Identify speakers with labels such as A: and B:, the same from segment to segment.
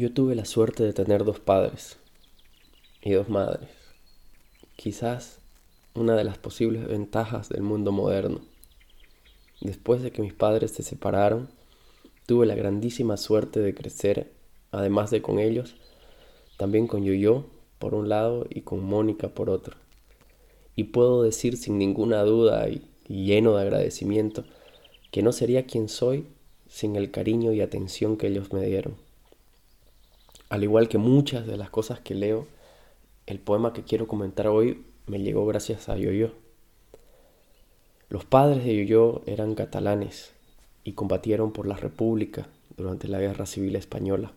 A: Yo tuve la suerte de tener dos padres y dos madres. Quizás una de las posibles ventajas del mundo moderno. Después de que mis padres se separaron, tuve la grandísima suerte de crecer, además de con ellos, también con Yoyo por un lado y con Mónica por otro. Y puedo decir sin ninguna duda y, y lleno de agradecimiento que no sería quien soy sin el cariño y atención que ellos me dieron. Al igual que muchas de las cosas que leo, el poema que quiero comentar hoy me llegó gracias a Yoyo. Los padres de Yoyo eran catalanes y combatieron por la República durante la Guerra Civil Española.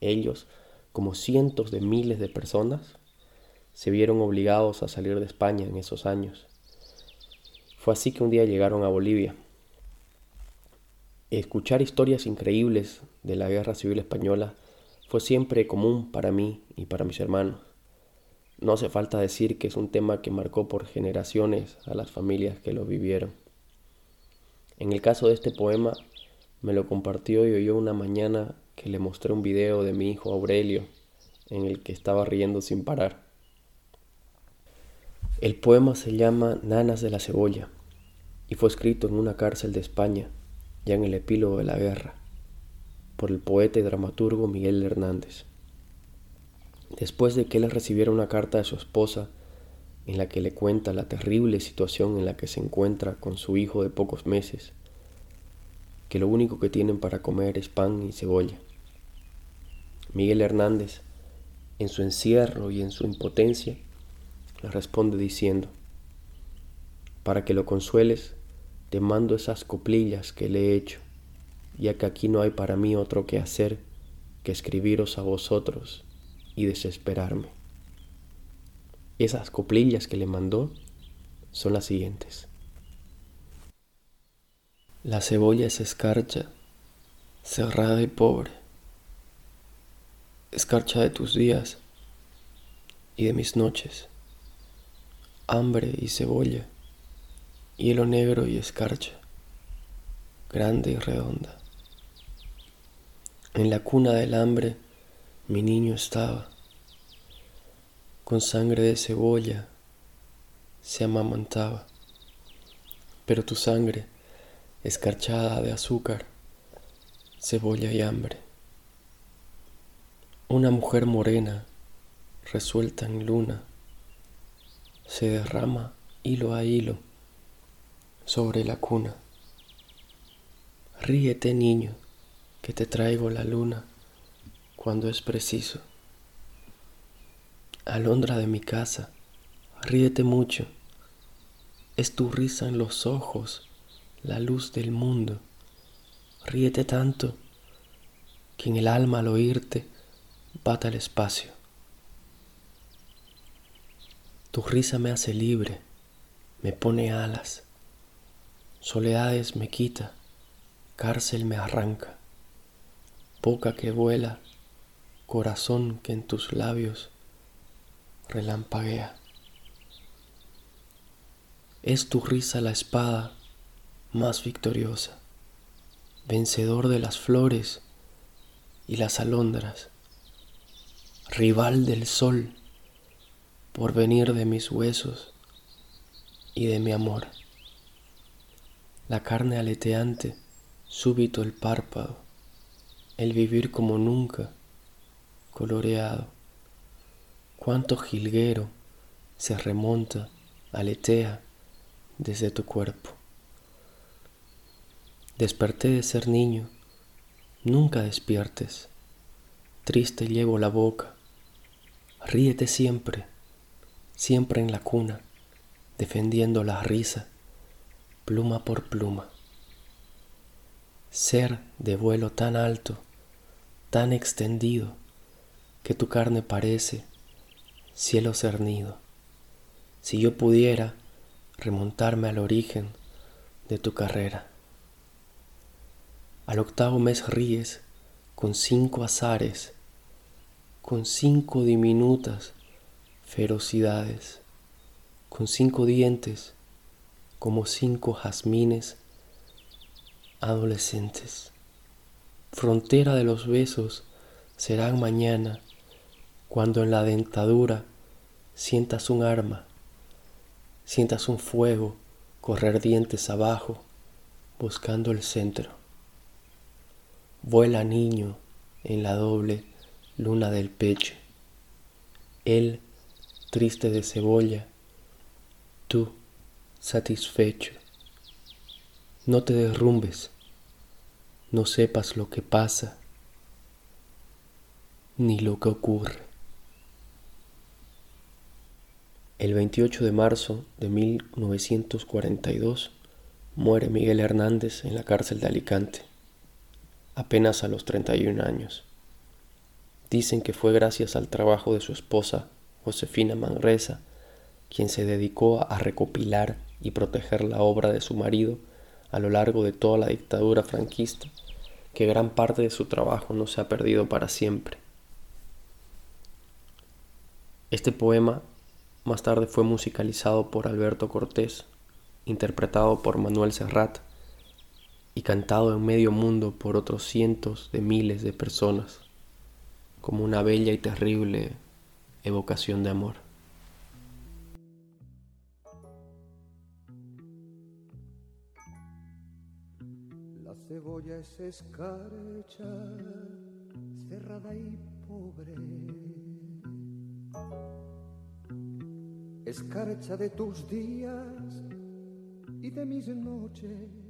A: Ellos, como cientos de miles de personas, se vieron obligados a salir de España en esos años. Fue así que un día llegaron a Bolivia. Escuchar historias increíbles de la Guerra Civil Española fue siempre común para mí y para mis hermanos. No hace falta decir que es un tema que marcó por generaciones a las familias que lo vivieron. En el caso de este poema, me lo compartió y oyó una mañana que le mostré un video de mi hijo Aurelio, en el que estaba riendo sin parar. El poema se llama Nanas de la Cebolla y fue escrito en una cárcel de España, ya en el epílogo de la guerra por el poeta y dramaturgo Miguel Hernández. Después de que él recibiera una carta de su esposa en la que le cuenta la terrible situación en la que se encuentra con su hijo de pocos meses, que lo único que tienen para comer es pan y cebolla. Miguel Hernández, en su encierro y en su impotencia, le responde diciendo, para que lo consueles, te mando esas coplillas que le he hecho ya que aquí no hay para mí otro que hacer que escribiros a vosotros y desesperarme. Esas coplillas que le mandó son las siguientes. La cebolla es escarcha, cerrada y pobre, escarcha de tus días y de mis noches, hambre y cebolla, hielo negro y escarcha, grande y redonda. En la cuna del hambre mi niño estaba, con sangre de cebolla se amamantaba, pero tu sangre, escarchada de azúcar, cebolla y hambre. Una mujer morena, resuelta en luna, se derrama hilo a hilo sobre la cuna. Ríete, niño, que te traigo la luna cuando es preciso. Alondra de mi casa, ríete mucho, es tu risa en los ojos, la luz del mundo. Ríete tanto que en el alma al oírte bata el espacio. Tu risa me hace libre, me pone alas, soledades me quita, cárcel me arranca boca que vuela, corazón que en tus labios relampaguea. Es tu risa la espada más victoriosa, vencedor de las flores y las alondras, rival del sol, por venir de mis huesos y de mi amor. La carne aleteante, súbito el párpado, el vivir como nunca, coloreado. Cuánto jilguero se remonta, aletea desde tu cuerpo. Desperté de ser niño, nunca despiertes, triste llevo la boca, ríete siempre, siempre en la cuna, defendiendo la risa, pluma por pluma ser de vuelo tan alto, tan extendido, que tu carne parece cielo cernido. Si yo pudiera remontarme al origen de tu carrera. Al octavo mes ríes con cinco azares, con cinco diminutas ferocidades, con cinco dientes como cinco jazmines adolescentes, frontera de los besos serán mañana cuando en la dentadura sientas un arma, sientas un fuego correr dientes abajo buscando el centro. Vuela niño en la doble luna del pecho. Él triste de cebolla, tú satisfecho. No te derrumbes, no sepas lo que pasa ni lo que ocurre. El 28 de marzo de 1942 muere Miguel Hernández en la cárcel de Alicante, apenas a los 31 años. Dicen que fue gracias al trabajo de su esposa, Josefina Manresa, quien se dedicó a recopilar y proteger la obra de su marido a lo largo de toda la dictadura franquista, que gran parte de su trabajo no se ha perdido para siempre. Este poema más tarde fue musicalizado por Alberto Cortés, interpretado por Manuel Serrat y cantado en medio mundo por otros cientos de miles de personas, como una bella y terrible evocación de amor.
B: Es escarcha, cerrada y pobre escarcha de tus días y de mis noches.